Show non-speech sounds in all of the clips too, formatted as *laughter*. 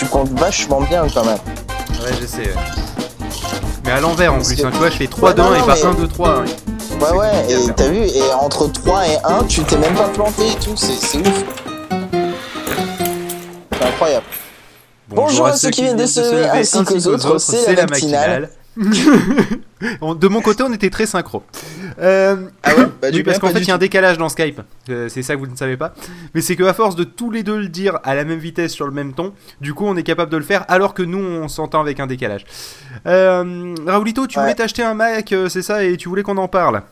tu comptes vachement bien quand même. Ouais, je sais. ouais. Mais à l'envers en Parce plus, que- hein, tu vois, je fais 3 Ouais, 2 non, 1 et pas mais- 1 2 3. hein. Ouais, ouais, et faire. t'as vu, et entre 3 et 1, tu t'es même pas planté et tout, c'est ouf. C'est incroyable. Bonjour à ceux qui viennent de se lever, ainsi qu'aux autres, c'est la matinale. On- *laughs* de mon côté, on était très synchro. Euh, Ah ouais Bah, oui, parce qu'en fait, il y a un décalage dans Skype. Euh, c'est ça que vous ne savez pas. Mais c'est qu'à force de tous les deux le dire à la même vitesse sur le même ton, du coup, on est capable de le faire alors que nous, on s'entend avec un décalage. Euh, Raoulito, tu Ouais. voulais t'acheter un Mac, euh, c'est ça, et tu voulais qu'on en parle?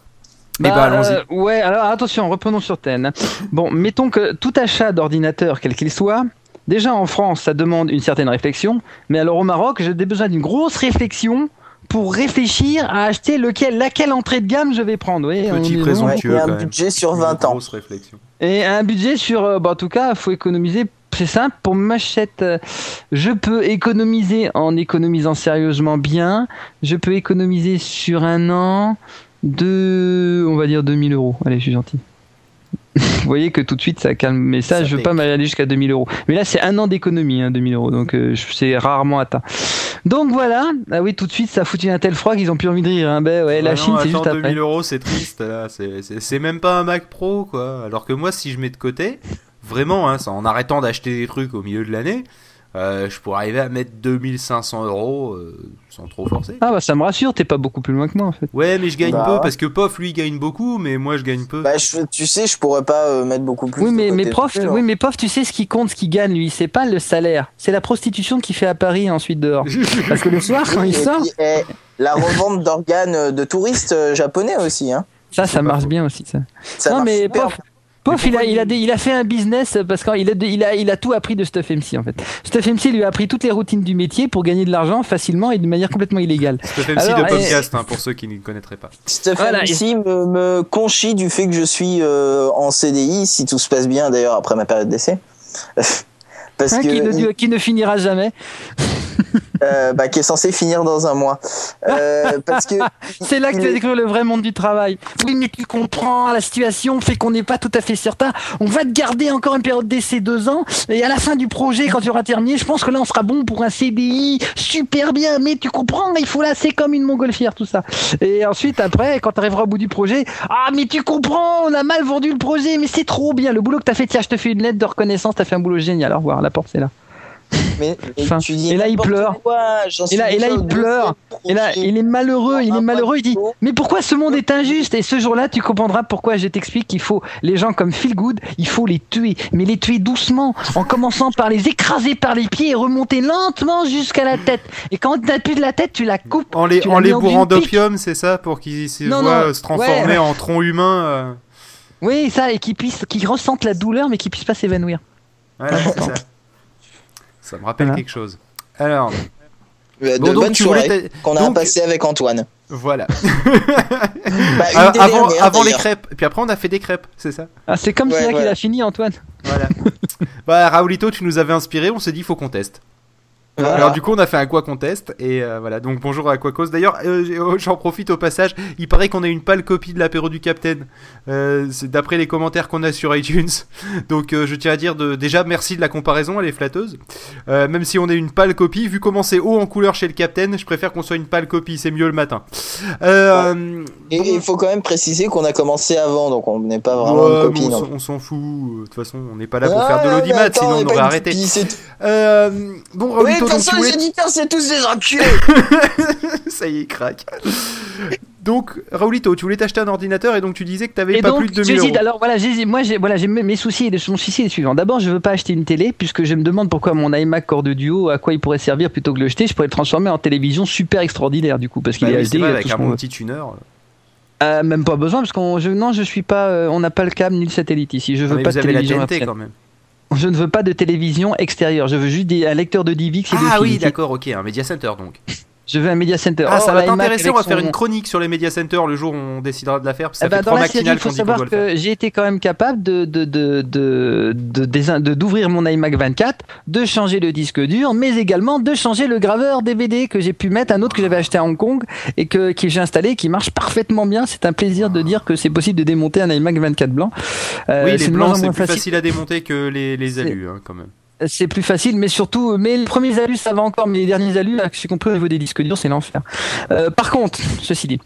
Eh Bah, ben, allons-y. euh, ouais, alors attention, reprenons sur thème. Bon, mettons que tout achat d'ordinateur, quel qu'il soit, déjà en France, ça demande une certaine réflexion, mais alors au Maroc, j'ai besoin d'une grosse réflexion pour réfléchir à acheter lequel, laquelle entrée de gamme je vais prendre. Oui, Petit. Ouais, veux, et quand un même. budget sur 20 ans. Grosse réflexion. Et un budget sur, bah, en tout cas, faut économiser. C'est simple, pour m'achète, euh, je peux économiser en économisant sérieusement bien. Je peux économiser sur un an de, on va dire 2000 euros. Allez, je suis gentil. Vous voyez que tout de suite ça calme, mais ça, Ça je veux pas m'aller jusqu'à 2000 euros. Mais là, c'est un an d'économie, hein, 2000 euros, donc euh, c'est rarement atteint. Donc voilà, ah oui, tout de suite ça a foutu un tel froid qu'ils ont plus envie de rire. Hein. Ben ouais, la Ah Chine, c'est juste attends, après. 2000 euros, c'est triste. là. C'est- même pas un Mac Pro, quoi. Alors que moi, si je mets de côté, vraiment, hein, en arrêtant d'acheter des trucs au milieu de l'année, euh, je pourrais arriver à mettre 2500 euros euh, sans trop forcer. Ah bah ça me rassure, t'es pas beaucoup plus loin que moi en fait. Ouais, mais je gagne Bah peu ouais. parce que Pof, lui, gagne beaucoup, mais moi, je gagne peu. Bah, je- tu sais, je pourrais pas euh, mettre beaucoup plus. Oui, mais, côté mais prof, oui, prof, tu sais ce qui compte, ce qui gagne, lui, c'est pas le salaire, c'est la prostitution qu'il fait à Paris et ensuite dehors. *laughs* Parce que le soir, quand Oui, il sort, puis, eh, la revente d'organes de touristes japonais aussi, hein. ça, ça marche bien aussi, ça. Ça non, mais super il a, il, a, des- il a fait un business parce qu'il a, il a, il a tout appris de Stuff MC, en fait. Stuff MC lui a appris toutes les routines du métier pour gagner de l'argent facilement et de manière complètement illégale. C'est MC Alors, de et- podcast, hein, pour ceux qui ne connaîtraient pas. Stephen Voilà, ici me, me conchit du fait que je suis euh, en CDI, si tout se passe bien d'ailleurs après ma période d'essai. *laughs* Parce Hein, que qui, ne, qui ne finira jamais. *laughs* euh, bah, qui est censé finir dans un mois. Euh, parce que *laughs* C'est là que tu vas découvrir le vrai monde du travail. Oui, mais tu comprends, la situation fait qu'on n'est pas tout à fait certain. On va te garder encore une période d'essai deux ans, et à la fin du projet, quand tu auras terminé, je pense que là, on sera bon pour un CDI super bien. Mais tu comprends, il faut là, c'est comme une montgolfière, tout ça. Et ensuite, après, quand tu arriveras au bout du projet, ah, mais tu comprends, on a mal vendu le projet, mais c'est trop bien. Le boulot que tu as fait, tiens, je te fais une lettre de reconnaissance, tu as fait un boulot génial. Au revoir, la porte, c'est là. Mais, mais *laughs* Enfin, tu dis et là, il pleure. quoi, Et là, et là, déjà il pleure. Et là, il est malheureux, il est malheureux, il dit Mais pourquoi ce monde est injuste? Et ce jour-là, tu comprendras pourquoi je t'explique qu'il faut les gens comme Phil Good, il faut les tuer, mais les tuer doucement, en commençant par les écraser par les pieds et remonter lentement jusqu'à la tête. Et quand tu plus de la tête, tu la coupes. En les, en les bourrant d'opium, c'est ça, pour qu'ils se voient non, se transformer ouais, ouais. en tronc humain. euh. Oui, ça, et qu'ils puissent, qu'ils ressentent la douleur, mais qu'ils puissent pas s'évanouir. C'est *laughs* ça. Ça me rappelle Voilà. quelque chose. Alors, Euh, De bon, donc tu qu'on a donc- passé avec Antoine. Voilà. Bah, *laughs* Ah, avant dernières, avant les crêpes. Puis après, on a fait des crêpes, c'est ça? Ah, c'est comme Ouais, ça qu'il a fini, Antoine. Voilà. *laughs* bah, Raoulito, tu nous avais inspiré. On s'est dit, faut qu'on teste. Voilà. Alors du coup on a fait un quoi qu'on teste et euh, voilà donc bonjour à Quacos. D'ailleurs euh, j'en profite au passage, il paraît qu'on a une pâle copie de l'apéro du Capitaine euh, c'est d'après les commentaires qu'on a sur iTunes. *laughs* Donc euh, je tiens à dire de, déjà merci de la comparaison, elle est flatteuse. Euh, même si on est une pâle copie, vu comment c'est haut en couleur chez le Capitaine, je préfère qu'on soit une pâle copie, c'est mieux le matin. Euh, Et bon, il faut quand même préciser qu'on a commencé avant, donc on n'est pas vraiment ouais, une mais copie. on s'en- on s'en fout, de toute façon on n'est pas là pour Ah, faire de l'audimat, sinon on aurait arrêté. Euh, bon Oui, Raoulito, de toute façon, les auditeurs, c'est tous des enculés *laughs* Ça y est, craque. Donc, Raoulito, tu voulais t'acheter un ordinateur et donc tu disais que tu n'avais pas donc, plus de 2000 j'hésite. euros. Alors voilà, j'hésite. moi, j'ai, voilà, j'ai mes soucis. et Mon souci est le suivant. D'abord, je veux pas acheter une télé puisque je me demande pourquoi mon iMac Core de Duo, à quoi il pourrait servir plutôt que le jeter. Je pourrais le transformer en télévision super extraordinaire du coup parce qu'il Bah est HD. vrai, il a avec un bon petit tuner. Euh, même pas besoin parce qu'on, je, non, je suis pas, euh, on n'a pas le câble ni le satellite ici. Je Ah, veux mais pas vous de avez la télévision. TNT quand même. Je ne veux pas de télévision extérieure. Je veux juste des, un lecteur de DivX et de Ah oui, d'accord, ok, un Media Center donc. Je veux un Media Center. Ah, Oh, ça va t'intéresser, on va faire une chronique sur les Media Center le jour où on décidera de la faire. Parce que Eh ben, dans la série, il faut savoir que j'ai été quand même capable de d'ouvrir mon iMac 24, de changer le disque dur, mais également de changer le graveur DVD que j'ai pu mettre, un autre que j'avais acheté à Hong Kong et que que j'ai installé, qui marche parfaitement bien. C'est un plaisir de dire que c'est possible de démonter un iMac 24 blanc. Euh, Oui, c'est les blancs, plus facile à démonter que les, les alus, hein, quand même. C'est plus facile, mais surtout, mais les premiers alus ça va encore, mais les derniers alus, là, j'ai compris au niveau des disques durs, c'est l'enfer. Euh, par contre, ceci dit.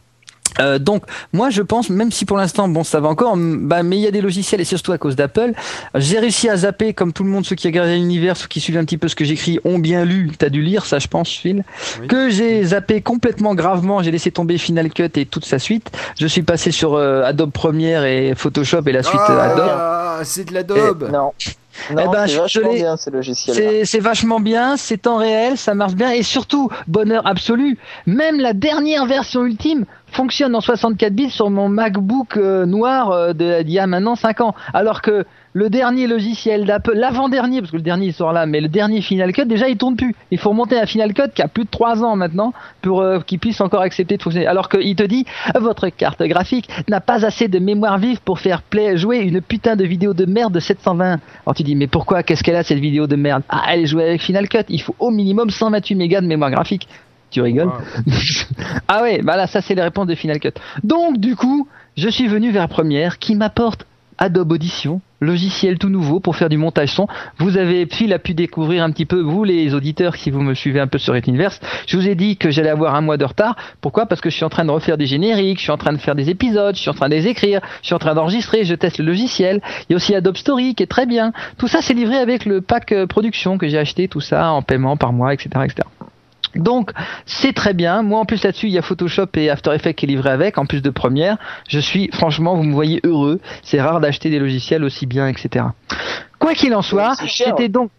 Euh, donc moi je pense même si pour l'instant bon ça va encore bah, mais il y a des logiciels et surtout à cause d'Apple j'ai réussi à zapper comme tout le monde ceux qui regardent l'univers ceux qui suivent un petit peu ce que j'écris ont bien lu t'as dû lire ça je pense Phil Oui. que j'ai zappé complètement gravement j'ai laissé tomber Final Cut et toute sa suite je suis passé sur euh, Adobe Premiere et Photoshop et la suite euh, Adobe Ah, c'est de l'Adobe. Non. Non, ben, c'est vachement bien ces logiciels. C'est c'est vachement bien, c'est temps réel, ça marche bien et surtout, bonheur absolu, même la dernière version ultime fonctionne en 64 bits sur mon MacBook euh, noir euh, d'il y a maintenant 5 ans. Alors que le dernier logiciel d'Apple, l'avant-dernier, parce que le dernier il sort là, mais le dernier Final Cut, déjà il tourne plus. Il faut remonter un Final Cut qui a plus de 3 ans maintenant pour euh, qu'il puisse encore accepter de fonctionner. Alors qu'il te dit, votre carte graphique n'a pas assez de mémoire vive pour faire jouer une putain de vidéo de merde de 720. Alors tu dis, mais pourquoi? Qu'est-ce qu'elle a cette vidéo de merde Ah, elle est jouée avec Final Cut. Il faut au minimum 128 mégas de mémoire graphique. Tu rigoles Wow. *laughs* Ah ouais, bah là, ça c'est les réponses de Final Cut. Donc du coup, je suis venu vers Premiere qui m'apporte Adobe Audition, logiciel tout nouveau pour faire du montage son. Vous avez, Phil a pu découvrir un petit peu, vous les auditeurs, si vous me suivez un peu sur Retinverse, je vous ai dit que j'allais avoir un mois de retard. Pourquoi? Parce que je suis en train de refaire des génériques, je suis en train de faire des épisodes, je suis en train de les écrire, je suis en train d'enregistrer, je teste le logiciel. Il y a aussi Adobe Story qui est très bien. Tout ça c'est livré avec le pack euh, production que j'ai acheté, tout ça en paiement par mois, etc. etc. Donc c'est très bien. Moi en plus là-dessus il y a Photoshop et After Effects qui est livré avec, en plus de Premiere. Je suis franchement, vous me voyez heureux. C'est rare d'acheter des logiciels aussi bien, etc. Quoi qu'il en soit, j'étais donc.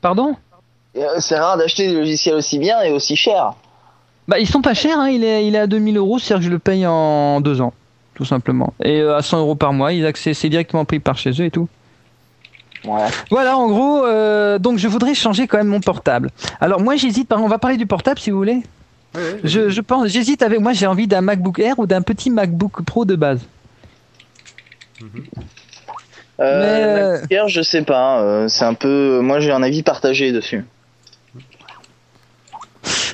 Pardon? Euh, C'est rare d'acheter des logiciels aussi bien et aussi chers. Bah ils sont pas chers. Hein. Il est il est à 2000 euros, c'est-à-dire que je le paye en deux ans, tout simplement. Et euh, à 100 euros par mois, ils accès, c'est directement pris par chez eux et tout. Voilà. Voilà, en gros, euh, donc je voudrais changer quand même mon portable. Alors moi j'hésite, par- on va parler du portable si vous voulez. Ouais, ouais, Je, je pense, j'hésite avec moi, j'ai envie d'un MacBook Air ou d'un petit MacBook Pro de base. Euh, Mais, euh, MacBook Air, je sais pas. euh, c'est un peu. Moi, j'ai un avis partagé dessus.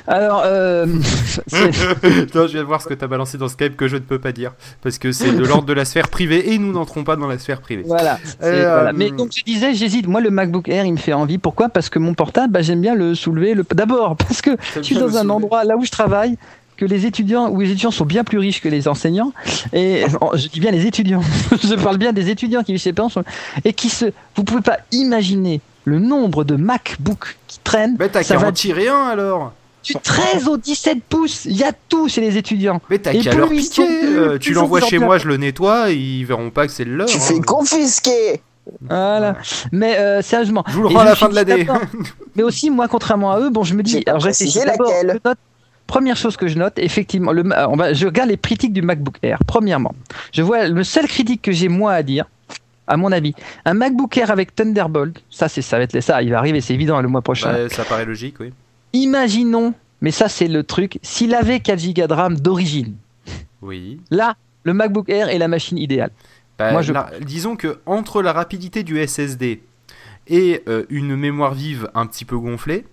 Alors, euh, *laughs* *laughs* Non, je viens de voir ce que t'as balancé dans Skype que je ne peux pas dire. Parce que c'est de l'ordre de la sphère privée et nous n'entrons pas dans la sphère privée. voilà. Euh, voilà. Mais donc je disais, j'hésite. Moi, le MacBook Air, il me fait envie. Pourquoi? Parce que mon portable, bah, j'aime bien le soulever. Le... D'abord, *laughs* parce que je suis dans un soulever. endroit là où je travaille que les étudiants où les étudiants sont bien plus riches que les enseignants et je dis bien les étudiants je parle bien des étudiants qui vivent chez parents et qui se vous pouvez pas imaginer le nombre de MacBook qui traînent Mais t'as qu'à va en tirer un alors du 13 au 17 pouces il y a tout chez les étudiants Mais t'as qu'à leur piquer euh, Tu l'envoies chez moi, je le nettoie, ils verront pas que c'est le leur. Tu hein. fais confisquer voilà mais euh, sérieusement Je vous le rends à la me fin de l'année. *laughs* Mais aussi, moi, contrairement à eux, bon, je me dis, alors je réfléchis précisé d'abord. laquelle. note- Première chose que je note, effectivement, le, euh, on va, je regarde les critiques du MacBook Air. Premièrement, je vois le seul critique que j'ai moi à dire, à mon avis, un MacBook Air avec Thunderbolt, ça c'est ça va être ça, il va arriver, c'est évident le mois prochain. Ça paraît logique, oui. Imaginons, mais ça c'est le truc, s'il avait 4 Go de RAM d'origine, Oui. là, le MacBook Air est la machine idéale. Bah, Moi, je- la- disons que entre la rapidité du SSD et euh, une mémoire vive un petit peu gonflée,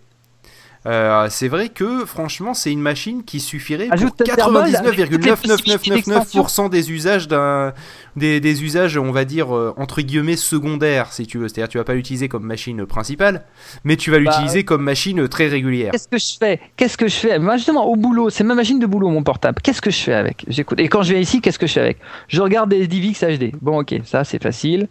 euh, c'est vrai que franchement c'est une machine qui suffirait Ajoute pour les possibilités 99,99999% des usages d'un des, des usages on va dire euh, entre guillemets secondaires si tu veux c'est-à-dire tu vas pas l'utiliser comme machine principale mais tu vas Bah, l'utiliser comme machine très régulière Qu'est-ce que je fais? Qu'est-ce que je fais? Moi, justement, au boulot, c'est ma machine de boulot, mon portable. Qu'est-ce que je fais avec? J'écoute. Et quand je viens ici, qu'est-ce que je fais avec? Je regarde des DivX HD. Bon, ok, ça c'est facile.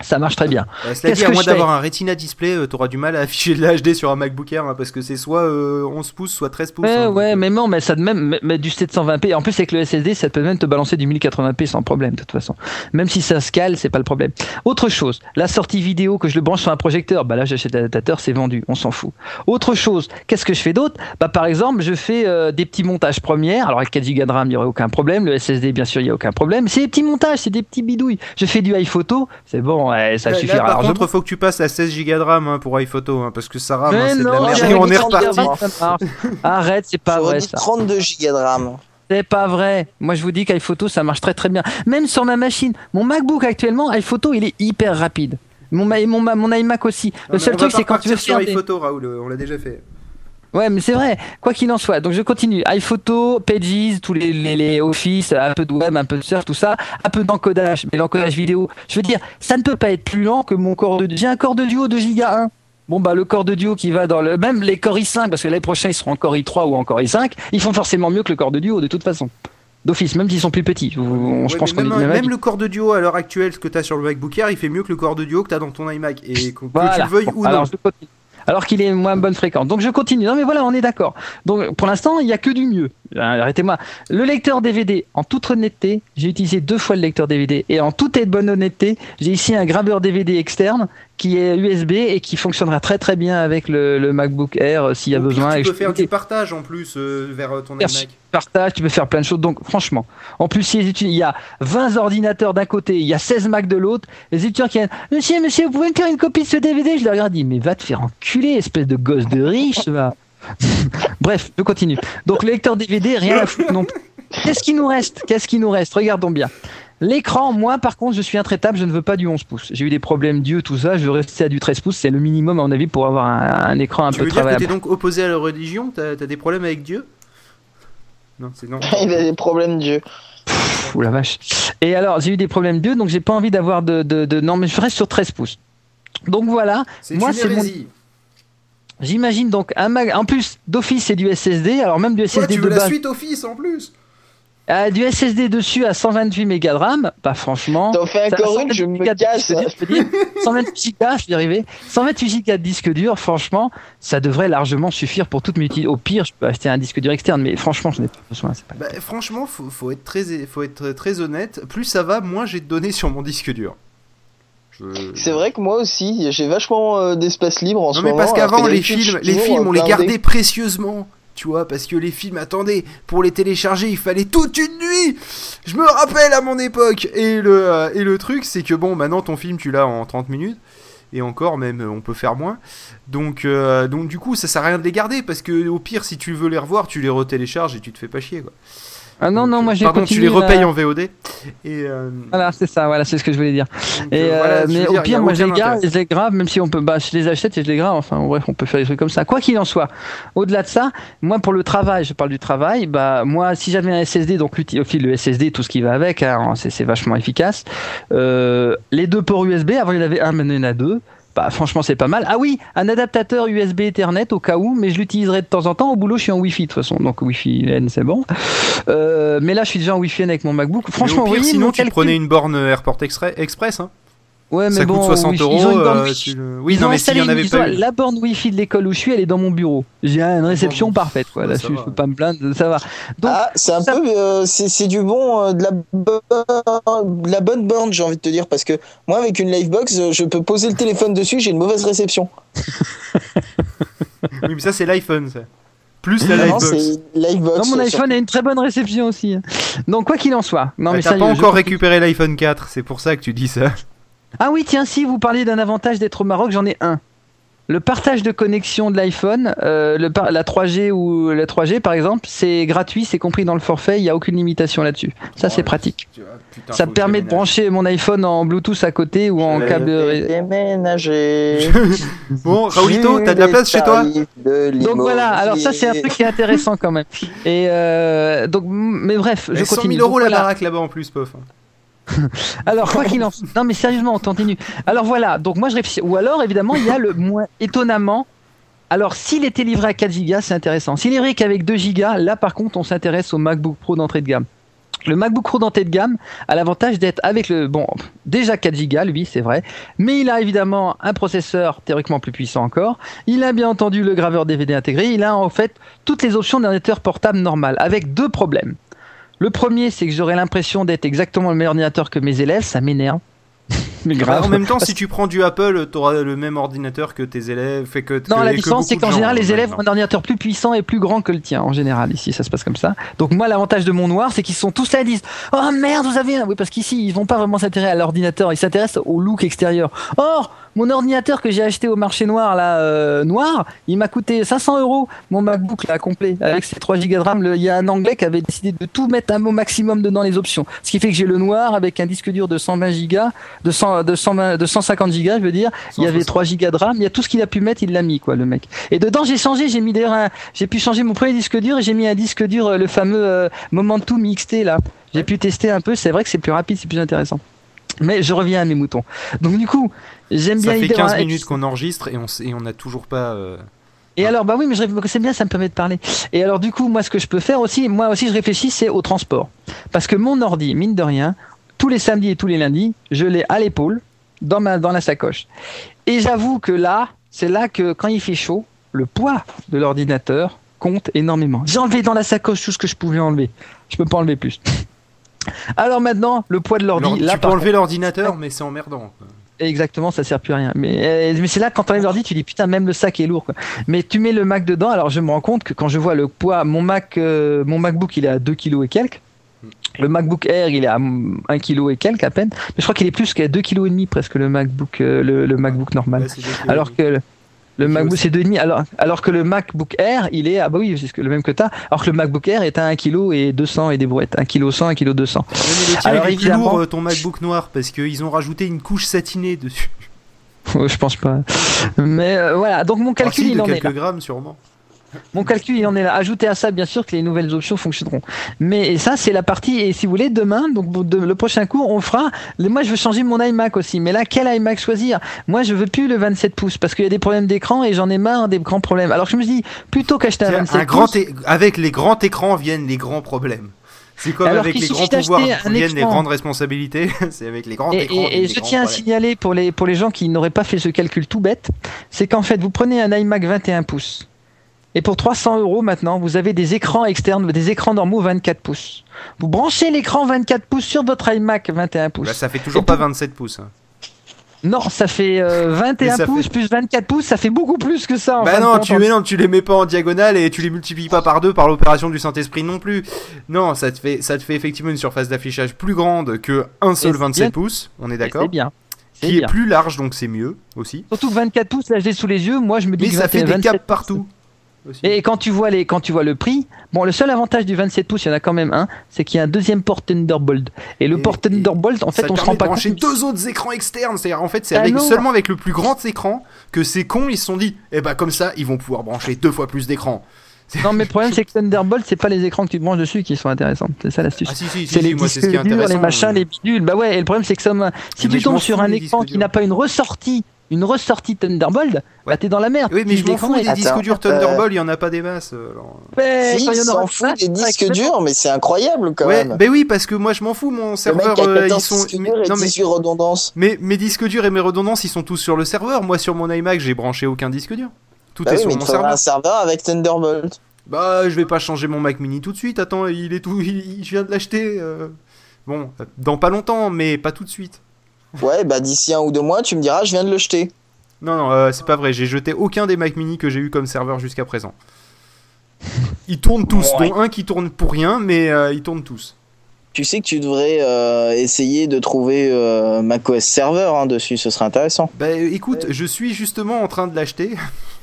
Ça marche très bien. Euh, cela dit, à moins d'avoir un Retina display, tu t'auras du mal à afficher de l'HD sur un MacBook Air hein, parce que c'est soit euh, 11 pouces, soit 13 pouces. Ouais, hein, ouais, donc, mais non, mais ça même, mais- mais du 720p. En plus, avec le SSD, ça peut même te balancer du 1080p sans problème, de toute façon. Même si ça se cale, c'est pas le problème. Autre chose, la sortie vidéo que je le branche sur un projecteur, bah là, j'achète l'adaptateur, c'est vendu, on s'en fout. Autre chose, qu'est-ce que je fais d'autre? Bah, par exemple, je fais euh, des petits montages premières. Alors, avec 4 Go de RAM, il n'y aurait aucun problème. Le SSD, bien sûr, il n'y a aucun problème. C'est des petits montages, c'est des petits bidouilles. Je fais du iPhoto, c'est bon, ouais, ça Là, suffira là, par largement. contre, faut que tu passes à 16 Go de RAM hein, pour iPhoto hein, parce que ça rame, hein, c'est de la merde. Et on est 30 reparti. Arrête, c'est pas vrai dit ça. 32 gigas de RAM. C'est pas vrai. Moi, je vous dis qu'iPhoto, ça marche très très bien. Même sur ma machine. Mon MacBook actuellement, iPhoto, il est hyper rapide. Mon, ma- mon, ma- mon iMac aussi. Le Non, seul truc, c'est quand tu veux sur faire des... iPhoto, Raoul, on l'a déjà fait. Ouais, mais c'est vrai. Quoi qu'il en soit. Donc, je continue. iPhoto, Pages, tous les, les, les Office, un peu de web, un peu de surf, tout ça. Un peu d'encodage. Mais l'encodage vidéo, je veux dire, ça ne peut pas être plus lent que mon corps de... J'ai un corps de duo de Giga 1. Bon bah le corps de duo qui va dans le même les Core i5 parce que l'année prochaine ils seront en Core i3 ou en Core i5, ils font forcément mieux que le corps de duo de toute façon. D'office, même s'ils sont plus petits. je Ouais, pense même, même même le corps de duo à l'heure actuelle, ce que tu as sur le MacBook Air, il fait mieux que le corps de duo que tu as dans ton iMac. Et que, que Voilà. tu le veuilles Bon, ou non. alors, je continue. Alors qu'il est moins bonne fréquence. Donc je continue. Non mais voilà, on est d'accord. Donc pour l'instant, il n'y a que du mieux. Euh, Arrêtez-moi. Le lecteur DVD, en toute honnêteté, j'ai utilisé deux fois le lecteur DVD. Et en toute et bonne honnêteté, j'ai ici un graveur DVD externe qui est USB et qui fonctionnera très très bien avec le, le MacBook Air euh, s'il y a Au pire, besoin. tu Et peux je- faire du partage en plus euh, vers ton iMac. Partage, tu peux faire plein de choses. Donc, franchement, en plus, si les étudiants- il y a 20 ordinateurs d'un côté, il y a 16 Mac de l'autre. Les étudiants qui viennent, Monsieur, monsieur, vous pouvez me faire une copie de ce DVD Je leur regarde, dis, mais va te faire enculer, espèce de gosse de riche, va. *laughs* Bref, je continue. Donc, le lecteur DVD, rien à foutre non plus. Qu'est-ce qui nous reste? Qu'est-ce qui nous reste? Regardons bien. L'écran, moi par contre, je suis intraitable, je ne veux pas du 11 pouces. J'ai eu des problèmes d'yeux, tout ça, je veux rester à du 13 pouces, c'est le minimum à mon avis pour avoir un, un écran un Tu peu veux travaillable. t'es donc opposé à la religion? T'as as des problèmes avec Dieu? Non, c'est non. *laughs* Il a des problèmes Dieu. Ouh la vache. Et alors, j'ai eu des problèmes d'yeux, donc j'ai pas envie d'avoir de, de, de- Non, mais je reste sur 13 pouces. Donc voilà, C'est moi une c'est mon. J'imagine donc un mag. En plus, d'office c'est du SSD, alors même du SSD tu de veux la base. suite Office en plus Ah, du SSD dessus à 128 mégas de RAM, bah franchement. T'en fais ça- encore une, 128 je me casse. disque dur, je peux dire. 128 gigas, je vais y arriver. 128 gigas de disque dur, franchement, ça devrait largement suffire pour toutes mes utilités. Au pire, je peux acheter un disque dur externe, mais franchement, je n'ai pas besoin. pas- Bah, franchement, faut, faut être très, faut être très honnête. Plus ça va, moins j'ai de données sur mon disque dur. Je- C'est vrai que moi aussi, j'ai vachement euh, d'espace libre en Non ce mais moment. parce alors qu'avant que les films, les films on les gardait précieusement. Tu vois, parce que les films, attendez, pour les télécharger, il fallait toute une nuit. Je me rappelle à mon époque. Et le, euh, et le truc, c'est que bon, maintenant ton film, tu l'as en 30 minutes. Et encore, même, on peut faire moins. Donc, euh, donc du coup, ça sert à rien de les garder. Parce que au pire, si tu veux les revoir, tu les retélécharges et tu te fais pas chier. Quoi. Ah non, non, moi j'ai Pardon, tu continué. les repayes en VOD. Et, euh, Voilà, c'est ça, voilà, c'est ce que je voulais dire. donc, Et euh, voilà, euh, mais au pire, moi je les garde, je les grave, même si on peut, bah, je les achète et je les grave. Enfin, bref, on peut faire des trucs comme ça. Quoi qu'il en soit, au-delà de ça, moi pour le travail, je parle du travail, bah moi si j'avais un SSD, donc au fil le SSD, tout ce qui va avec, hein, c'est c'est vachement efficace. Euh, les deux ports USB, avant il y en avait un, maintenant il y en a deux. Bah, franchement, c'est pas mal. Ah oui, un adaptateur USB Ethernet au cas où, mais je l'utiliserai de temps en temps. Au boulot, je suis en Wi-Fi de toute façon, donc Wi-Fi N, c'est bon. Euh, mais là, je suis déjà en Wi-Fi N avec mon MacBook. Mais Franchement, au vous pire, sinon tu calcul- prenais une borne AirPort Express. Hein. Ouais, mais ça bon, coûte 60 Wi-Fi- euros. ils ont une borne euh, Wi-Fi. tu le- Oui, Ils non, ont mais s'il y en installé avait une- pas ont- eu. La borne Wi-Fi de l'école où je suis, elle est dans mon bureau. J'ai une réception Bon, parfaite, quoi. ça je va. peux pas me plaindre, ça va. Donc, ah, c'est un ça- peu, euh, c'est c'est du bon, euh, de la, bo- de la bonne borne, j'ai envie de te dire, parce que moi, avec une Livebox, euh, je peux poser le téléphone dessus, j'ai une mauvaise réception. *laughs* Oui, mais ça, c'est l'iPhone, ça. Plus la Non, Livebox. c'est Livebox. non, mon iPhone a une très bonne réception aussi. Donc, quoi qu'il en soit. Non, Bah, mais T'as sérieux, pas encore récupéré l'iPhone 4, c'est pour ça que tu dis ça. Ah oui, tiens, si vous parliez d'un avantage d'être au Maroc, j'en ai un. Le partage de connexion de l'iPhone, euh, la 3G ou la 3G par exemple, c'est gratuit, c'est compris dans le forfait, il n'y a aucune limitation là-dessus. Ça, c'est pratique. Putain, Ça me permet de brancher mon iPhone en Bluetooth à côté ou en câble. déménager. *laughs* Bon, Raoulito, Vu t'as de la place chez toi? Donc voilà, alors ça c'est un truc qui est intéressant quand même. Et euh, donc, mais bref, je Eh, 100 continue. 000 euros Donc la baraque là-bas en plus, pof. *laughs* Alors quoi qu'il en soit, non mais sérieusement, on continue. Alors voilà, donc moi je réfléchis. Ou alors évidemment il y a le moins étonnamment. Alors s'il était livré à 4 Go, c'est intéressant. S'il est livré qu'avec 2 Go, là par contre on s'intéresse au MacBook Pro d'entrée de gamme. Le MacBook Pro d'entrée de gamme a l'avantage d'être avec le bon déjà 4 Go, lui c'est vrai, mais il a évidemment un processeur théoriquement plus puissant encore. Il a bien entendu le graveur DVD intégré. Il a en fait toutes les options d'un ordinateur portable normal, avec deux problèmes. Le premier, c'est que j'aurais l'impression d'être exactement le meilleur ordinateur que mes élèves, ça m'énerve. Mais Bah, grave. en même temps, si *laughs* tu prends du Apple, t'auras le même ordinateur que tes élèves. Fait que, Non, que- la différence, c'est qu'en général, gens, les élèves ont un ordinateur plus puissant et plus grand que le tien. En général, ici, ça se passe comme ça. Donc, moi, l'avantage de mon noir, c'est qu'ils sont tous là et disent Oh merde, vous avez un. Oui, parce qu'ici, ils vont pas vraiment s'intéresser à l'ordinateur, ils s'intéressent au look extérieur. Or, mon ordinateur que j'ai acheté au marché noir, là, euh, noir, il m'a coûté 500 euros, mon MacBook, là, complet, avec ses 3 Go de RAM. Il y a un anglais qui avait décidé de tout mettre à au maximum dedans les options. Ce qui fait que j'ai le noir avec un disque dur de 120 Go, de, 100, de, 120 de 150 Go, je veux dire. Il y avait 160. 3 Go de RAM, il y a tout ce qu'il a pu mettre, il l'a mis, quoi, le mec. Et dedans, j'ai changé, j'ai mis d'ailleurs un- j'ai pu changer mon premier disque dur et j'ai mis un disque dur, euh, le fameux euh, Momentum XT, là. J'ai pu tester un peu, c'est vrai que c'est plus rapide, c'est plus intéressant. Mais je reviens à mes moutons. Donc du coup, j'aime bien Ça fait l'idée 15 d'avoir- minutes qu'on enregistre et on s- et on n'a toujours pas. euh, Et alors, bah oui, mais c'est bien, ça me permet de parler. Et alors, du coup, moi, ce que je peux faire aussi, moi aussi, je réfléchis, c'est au transport. Parce que mon ordi, mine de rien, tous les samedis et tous les lundis, je l'ai à l'épaule, dans, ma, dans la sacoche. Et j'avoue que là, c'est là que, quand il fait chaud, le poids de l'ordinateur compte énormément. J'ai enlevé dans la sacoche tout ce que je pouvais enlever. Je peux pas enlever plus. *laughs* Alors maintenant, le poids de l'ordi, là, tu peux enlever l'ordinateur, mais c'est emmerdant. Exactement, ça sert plus à rien. Mais, euh, mais c'est là quand t'enlèves l'ordi, tu dis putain, même le sac est lourd. Quoi. Mais tu mets le Mac dedans. Alors je me rends compte que quand je vois le poids, mon Mac, euh, mon MacBook, il est à 2 kg et quelques. Le MacBook Air, il est à 1 kg et quelques à peine. Mais je crois qu'il est plus qu'à 2 kg et demi presque le MacBook, euh, le, le MacBook normal. Ouais. Alors que le, MacBook c'est 2,5 alors alors que le MacBook Air il est ah bah oui c'est le même que t'as. Alors que le MacBook Air est à 1 kg et 200 et des brouettes. 1 kg 100 1 kg 200 Ouais, mais le tien, Alors, il est plus lourd, ton MacBook noir, parce qu'ils ont rajouté une couche satinée dessus. *laughs* Je pense pas. Mais euh, voilà. Donc mon calcul si, il de en est quelques grammes, sûrement. Mon calcul, il en est là. Ajoutez à ça, bien sûr, que les nouvelles options fonctionneront. Mais et ça, c'est la partie. Et si vous voulez, demain, donc de- le prochain cours, on fera. Moi, je veux changer mon iMac aussi. Mais là, quel iMac choisir? Moi, je veux plus le 27 pouces parce qu'il y a des problèmes d'écran et j'en ai marre des grands problèmes. Alors je me dis, plutôt qu'acheter un Tiens, 27 un grand pouces. Avec les grands écrans viennent les grands problèmes. C'est comme Alors avec les grands pouvoirs viennent les grandes responsabilités. *laughs* c'est avec les grands Et, écrans. et- et je tiens à problèmes. signaler pour les, pour les gens qui n'auraient pas fait ce calcul tout bête, c'est qu'en fait, vous prenez un iMac 21 pouces. Et pour 300 euros maintenant, vous avez des écrans externes, des écrans normaux 24 pouces. Vous branchez l'écran 24 pouces sur votre iMac 21 pouces. Bah, ça fait toujours Et pas pour- 27 pouces. hein. Non, ça fait euh, 21 Mais ça pouces fait- plus 24 pouces, ça fait beaucoup plus que ça. en Bah de non, tu, mais non, tu les mets pas en diagonale et tu les multiplies pas par deux par l'opération du Saint-Esprit non plus. Non, ça te fait, ça te fait effectivement une surface d'affichage plus grande que un seul c'est 27 bien. pouces. On est d'accord. C'est bien. C'est Qui est plus large, donc c'est mieux aussi. Surtout que 24 pouces, là je l'ai sous les yeux, moi je me dis Mais que ça fait 21, des 27 caps partout. Aussi. Et quand tu vois les, quand tu vois le prix, bon, le seul avantage du 27 pouces, il y en a quand même un, c'est qu'il y a un deuxième port Thunderbolt. Et le Et- port Thunderbolt, en fait, on se rend de pas brancher compte. deux autres écrans externes. C'est-à-dire, en fait, c'est Ah avec, non. seulement avec le plus grand écran que ces cons ils se sont dit, eh bah comme ça, ils vont pouvoir brancher deux fois plus d'écrans. *laughs* Non, mais le problème, c'est que Thunderbolt, c'est pas les écrans que tu te branches dessus qui sont intéressants. C'est ça l'astuce. Ah si si, c'est si, les disques durs, les machins, euh. les bidules. Bah ouais, et le problème, c'est que ça, si Mais tu tombes sur un écran qui n'a pas une ressortie, une ressortie Thunderbolt, bah Ouais. t'es dans la merde. Oui, mais je m'en fous des Attends, disques durs euh, Thunderbolt, il y en a pas des masses. euh, alors. Ouais, Si, il s'en fout des disques durs, mais c'est incroyable quand Ouais, même. ben oui, parce que moi je m'en fous, mon Le mec serveur, a euh, 14 ils sont. mais- non, mais, 18 redondances. mais mes disques durs et mes redondances, ils sont tous sur le serveur. Moi sur mon iMac, j'ai branché aucun disque dur. Tout Bah est oui, sur mais mon serveur. un serveur avec Thunderbolt. Bah, je vais pas changer mon Mac Mini tout de suite. Attends, il est tout, il, il- je viens de l'acheter. euh. Bon, euh, dans pas longtemps, mais pas tout de suite. Ouais, bah d'ici un ou deux mois, tu me diras, je viens de le jeter. Non, non, euh, c'est pas vrai. J'ai jeté aucun des Mac Mini que j'ai eu comme serveur jusqu'à présent. *laughs* Ils tournent tous, Ouais. dont un qui tourne pour rien, mais euh, ils tournent tous. Tu sais que tu devrais euh, essayer de trouver macOS Server hein, dessus, ce serait intéressant. Bah écoute, je suis justement en train de l'acheter. *laughs*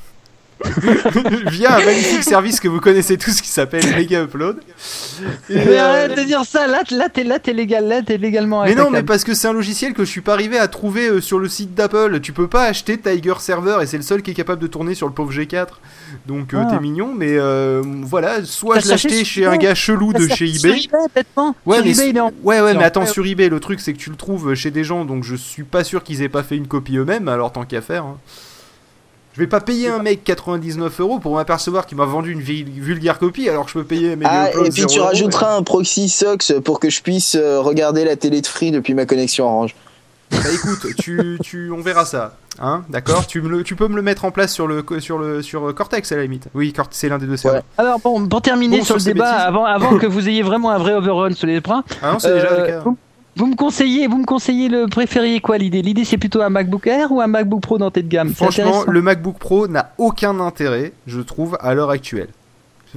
*laughs* Via un magnifique service que vous connaissez tous qui s'appelle *laughs* Mega Upload. Et, Mais euh, arrête de dire ça, là, là t'es là, t'es légal, là, t'es légalement mais non, mais parce que c'est un logiciel que je suis pas arrivé à trouver euh, sur le site d'Apple. Tu peux pas acheter Tiger Server et c'est le seul qui est capable de tourner sur le pauvre G4. Donc euh, Ah. t'es mignon, mais euh, voilà, soit je sur chez un gars chelou de chez eBay. Ouais, Sur mais eBay, Ouais, mais attends, sur eBay, le truc c'est que tu le trouves chez des gens, donc je suis pas sûr qu'ils aient pas fait une copie eux-mêmes, alors tant qu'à faire. hein. Je vais pas payer un mec 99 euros pour m'apercevoir qu'il m'a vendu une vulgaire copie, alors que je peux payer mes Ah, et puis 0 tu rajouteras un proxy SOX pour que je puisse euh, regarder la télé de Free depuis ma connexion Orange. Bah écoute, tu, tu, on verra ça. Hein, d'accord? Tu, me le- tu peux me le mettre en place sur le, sur le sur Cortex à la limite. Oui, Cortex, c'est l'un des deux serveurs. Alors bon, pour terminer Bon, sur le sur débat, bêtises. avant, avant que vous ayez vraiment un vrai overrun sur les bras, Ah non, c'est déjà le euh, cas. vous, vous me conseillez, vous me conseillez le préfériez quoi l'idée? L'idée c'est plutôt un MacBook Air ou un MacBook Pro dans tête de gamme Franchement, le MacBook Pro n'a aucun intérêt, je trouve, à l'heure actuelle.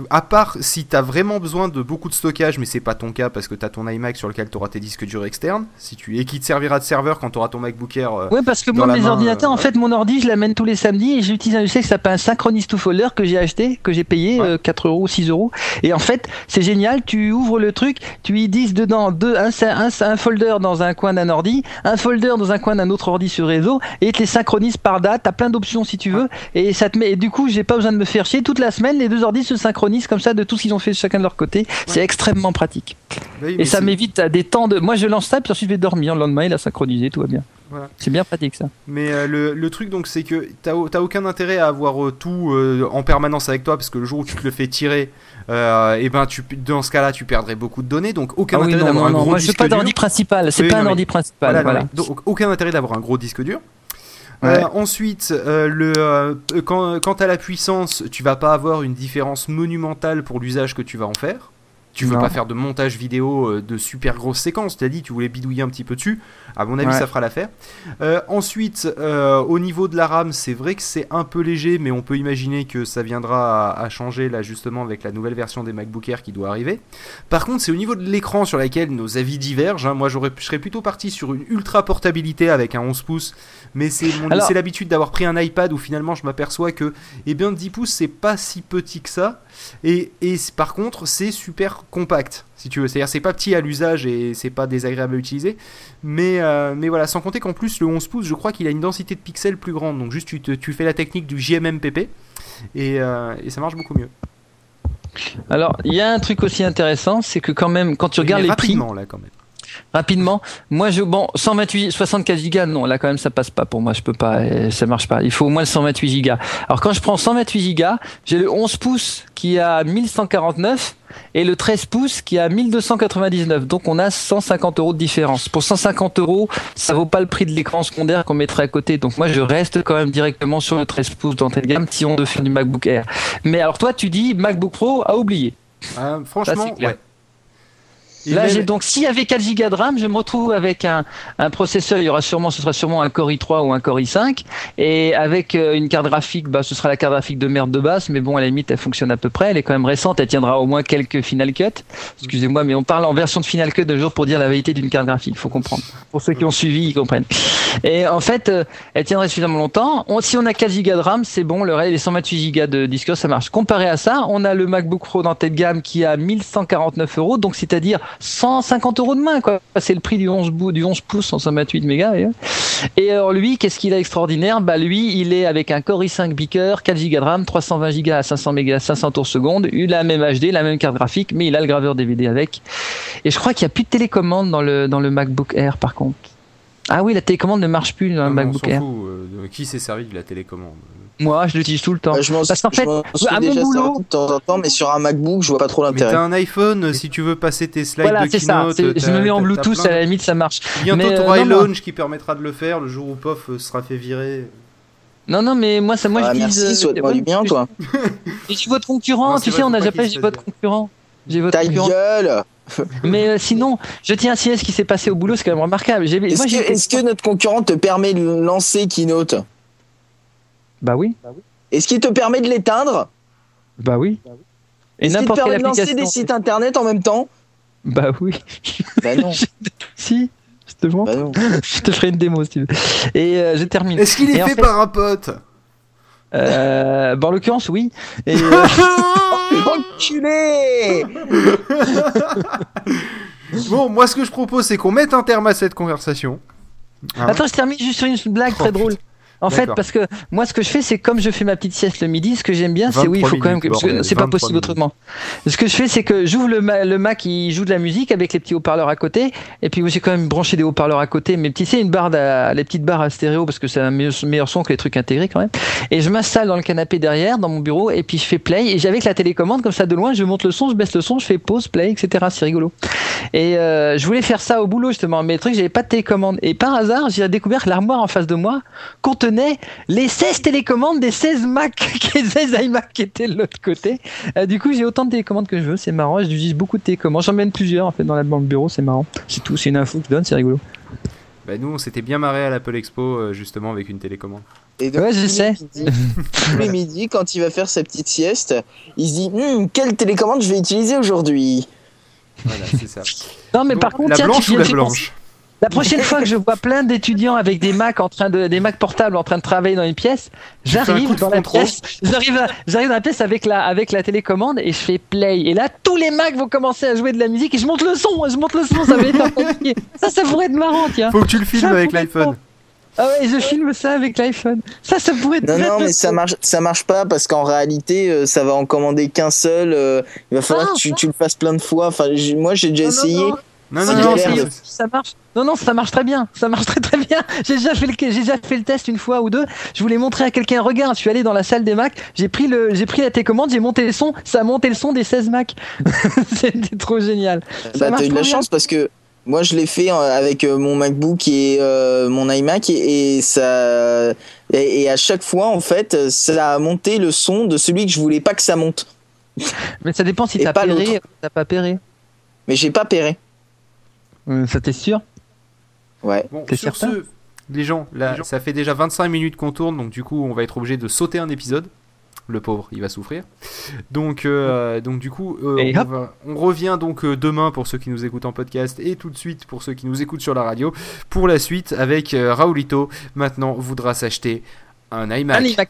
À part si t'as vraiment besoin de beaucoup de stockage, mais c'est pas ton cas parce que t'as ton iMac sur lequel t'auras tes disques durs externes, si tu et qui te servira de serveur quand t'auras ton MacBook Air. euh, Ouais, parce que moi, mes main, ordinateurs, euh, en fait, mon ordi, je l'amène tous les samedis et j'utilise un logiciel qui s'appelle un Synchronous to Folder que j'ai acheté, que j'ai payé Ouais. euh, 4 euros, 6 euros. Et en fait, c'est génial. Tu ouvres le truc, tu y dis dedans deux, un, un, un folder dans un coin d'un ordi, un folder dans un coin d'un autre ordi sur réseau et te les synchronise par date. T'as plein d'options si tu veux. Et ça te met, et du coup, j'ai pas besoin de me faire chier. Toute la semaine, les deux ordis se synchronisent synchronise comme ça de tout ce qu'ils ont fait chacun de leur côté. C'est extrêmement pratique. Oui, Et ça m'évite à des temps de. Moi, je lance ça, puis ensuite je vais dormir. Le lendemain, il a synchronisé, tout va bien. Voilà. C'est bien pratique ça. Mais euh, le, le truc donc c'est que t'as t'as aucun intérêt à avoir euh, tout euh, en permanence avec toi parce que le jour où tu te le fais tirer, et ben tu dans ce cas-là tu perdrais beaucoup de données donc aucun Ah oui, intérêt d'avoir un non. gros Moi, disque pas d'ordi principal. C'est Oui, pas non, un mais- ordi principal. Voilà, Voilà. non, mais donc aucun intérêt d'avoir un gros disque dur. Euh, ensuite, euh, euh, quant à la puissance, tu vas pas avoir une différence monumentale pour l'usage que tu vas en faire. Tu veux Non. pas faire de montage vidéo euh, de super grosses séquences. Tu as dit tu voulais bidouiller un petit peu dessus. À mon avis, Ouais. ça fera l'affaire. Euh, ensuite, euh, au niveau de la RAM, c'est vrai que c'est un peu léger, mais on peut imaginer que ça viendra à, à changer là justement avec la nouvelle version des MacBook Air qui doit arriver. Par contre, c'est au niveau de l'écran sur lequel nos avis divergent. hein. Moi, j'aurais, je serais plutôt parti sur une ultra portabilité avec un 11 pouces, mais c'est, mon, Alors- c'est l'habitude d'avoir pris un iPad où finalement je m'aperçois que, eh bien, 10 pouces c'est pas si petit que ça. Et, et par contre, c'est super compact, si tu veux. C'est-à-dire, c'est pas petit à l'usage et c'est pas désagréable à utiliser. Mais, euh, mais voilà, sans compter qu'en plus, le 11 pouces, je crois qu'il a une densité de pixels plus grande. Donc, juste, tu, te- tu fais la technique du JMMPP et, euh, et ça marche beaucoup mieux. Alors, il y a un truc aussi intéressant, c'est que quand même, quand tu regardes les prix, là, quand même. Rapidement, moi, je bon, 128, 64 gigas, non, là quand même, ça passe pas pour moi, je peux pas, euh, ça marche pas. Il faut au moins le 128 gigas. Alors quand je prends 128 gigas, j'ai le 11 pouces qui a 1149 et le 13 pouces qui a 1299. Donc on a 150 euros de différence. Pour 150 euros, ça vaut pas le prix de l'écran secondaire qu'on mettrait à côté. Donc moi, je reste quand même directement sur le 13 pouces d'entrée de gamme si on veut faire du MacBook Air. Mais alors toi, tu dis MacBook Pro à oublier. Ah, franchement, ouais. Là, même- j'ai donc, s'il y avait 4 Go de RAM, je me retrouve avec un, un processeur, il y aura sûrement, ce sera sûrement un Core i3 ou un Core i5, et avec euh, une carte graphique, bah, ce sera la carte graphique de merde de base, mais bon, à la limite, elle fonctionne à peu près, elle est quand même récente, elle tiendra au moins quelques Final Cut. Excusez-moi, mais on parle en version de Final Cut de jour pour dire la vérité d'une carte graphique, faut comprendre. Pour ceux qui ont suivi, ils comprennent. Et en fait, euh, elle tiendrait suffisamment longtemps. On- si on a 4 Go de RAM, c'est bon, le les 128 Go de disque ça marche. Comparé à ça, on a le MacBook Pro d'entrée de gamme qui a 1149 euros, donc c'est-à-dire 150 euros de main, quoi. C'est le prix du 11, bou- du 11 pouces, 128 mégas. Et, alors lui, qu'est-ce qu'il a extraordinaire Bah lui, il est avec un Core i5 Beaker, 4 Go de RAM, 320 Go à 500 mégas, 500 tours seconde, la même HD, la même carte graphique, mais il a le graveur DVD avec. Et je crois qu'il n'y a plus de télécommande dans le, dans le MacBook Air, par contre. Ah oui, la télécommande ne marche plus dans le MacBook Air. fout, euh, qui s'est servi de la télécommande Moi, je l'utilise tout le temps. Bah, je m'en Parce qu'en je fait, à mon déjà boulot- de temps en temps, mais sur un MacBook, je vois pas trop Mais l'intérêt. t'as un iPhone, si tu veux passer tes slides Voilà, de c'est ça. keynote, c'est- Je me mets en Bluetooth, plein à la limite, ça marche. Bientôt, euh, t'auras non. iLaunch qui permettra de le faire le jour où POF euh, sera fait virer. Non, non, mais moi, ça, moi, Ah, j'utilise. merci, euh, souhaite-moi du bien, toi. Je suis *laughs* votre concurrent, tu sais, on pas déjà pas, j'ai votre concurrent. J'ai votre Ta gueule *laughs* Mais euh, sinon, je tiens à signaler ce qui s'est passé au boulot, c'est quand même remarquable. J'ai- Est-ce moi, que, j'ai- est-ce que notre concurrent te permet de lancer Keynote Bah oui, Est-ce qu'il te permet de l'éteindre? Bah oui. Et Est-ce qu'il te n'importe permet de lancer des sites internet en même temps? Bah oui. Bah non, *laughs* si, je te montre. bah. *laughs* Je te ferai une démo si tu veux. Et euh, je termine. Est-ce qu'il est Et en fait fait- par un pote? Euh, bah, en l'occurrence, oui. Et, euh, *laughs* *laughs* Enculé *laughs* Bon, moi ce que je propose c'est qu'on mette un terme à cette conversation. Hein Attends, je termine juste sur une blague Oh, très drôle. En fait, parce que moi, ce que je fais, c'est comme je fais ma petite sieste le midi, ce que j'aime bien, c'est oui, il 23 faut quand même que. C'est pas 23 possible minutes. autrement. Ce que je fais, c'est que j'ouvre le, ma- le Mac, il joue de la musique avec les petits haut-parleurs à côté. Et puis, j'ai quand même branché des haut-parleurs à côté. Mais petit, c'est une barre, à- les petites barres à stéréo parce que c'est un meilleur, son que les trucs intégrés quand même. Et je m'installe dans le canapé derrière, dans mon bureau, et puis je fais play. Et j'avais la télécommande, comme ça de loin, je monte le son, je baisse le son, je fais pause, play, etc. C'est rigolo. Et euh, je voulais faire ça au boulot justement, mais le truc, j'avais pas de télécommande. Et par hasard, j'ai découvert que l'armoire en face de moi contenait les 16 télécommandes des 16 Mac, *laughs* les 16 iMac qui étaient de l'autre côté. Euh, du coup, j'ai autant de télécommandes que je veux, c'est marrant. J'utilise beaucoup de télécommandes. J'en mène plusieurs en fait dans, la, dans le bureau, c'est marrant. C'est tout, c'est une info que je donne, c'est rigolo. Bah nous on s'était bien marré à l'Apple Expo euh, justement avec une télécommande. Et donc, Ouais, je tous les sais. midis- Tous les *laughs* midis, quand il va faire sa petite sieste, il se dit Hum, quelle télécommande je vais utiliser aujourd'hui? Voilà, c'est ça. Non, mais par contre, la tiens, tu blanche ou la blanche? La prochaine fois que je vois plein d'étudiants avec des Mac en train de, des Mac portables en train de travailler dans une pièce, j'arrive dans la pièce, j'arrive, dans la pièce avec la, avec la télécommande et je fais play. Et là, tous les Macs vont commencer à jouer de la musique et je monte le son, je monte le son, ça va être papier. Ça, ça pourrait être marrant, tiens. Faut que tu le filmes Ça avec l'iPhone. Ah ouais, je filme ça avec l'iPhone. Ça, ça pourrait être Non, non, mais ça marche, ça marche pas parce qu'en réalité, euh, ça va en commander qu'un seul. euh, il va falloir Ah, que tu, tu le fasses plein de fois. Enfin, moi, j'ai déjà non, essayé. non. Non, Non, non, ça, marche. Non, non, ça marche très bien. Ça marche très très bien. *laughs* J'ai déjà fait le, j'ai déjà fait le test une fois ou deux. Je voulais montrer à quelqu'un. Regarde, je suis allé dans la salle des Mac. J'ai pris le, j'ai pris la télécommande, j'ai monté le son. Ça a monté le son des 16 Mac. *laughs* C'était trop génial. Ça Bah, t'as eu de la bien. chance parce que moi, je l'ai fait euh, avec euh, mon MacBook et euh, mon iMac et, et ça. Et, et à chaque fois, en fait, ça a monté le son de celui que je voulais pas que ça monte. Mais ça dépend si t'as pas péré t'as pas péré. Mais j'ai pas péré. Euh, Ça t'es sûr? Ouais. Bon, T'es sur certain? ce, les gens, là, ça fait déjà 25 minutes qu'on tourne, donc du coup, on va être obligé de sauter un épisode. Le pauvre, il va souffrir. Donc, euh, donc du coup, euh, on, hop. va- on revient donc euh, demain pour ceux qui nous écoutent en podcast et tout de suite pour ceux qui nous écoutent sur la radio pour la suite avec euh, Raoulito. Maintenant, voudra s'acheter un iMac. Allez, Mac.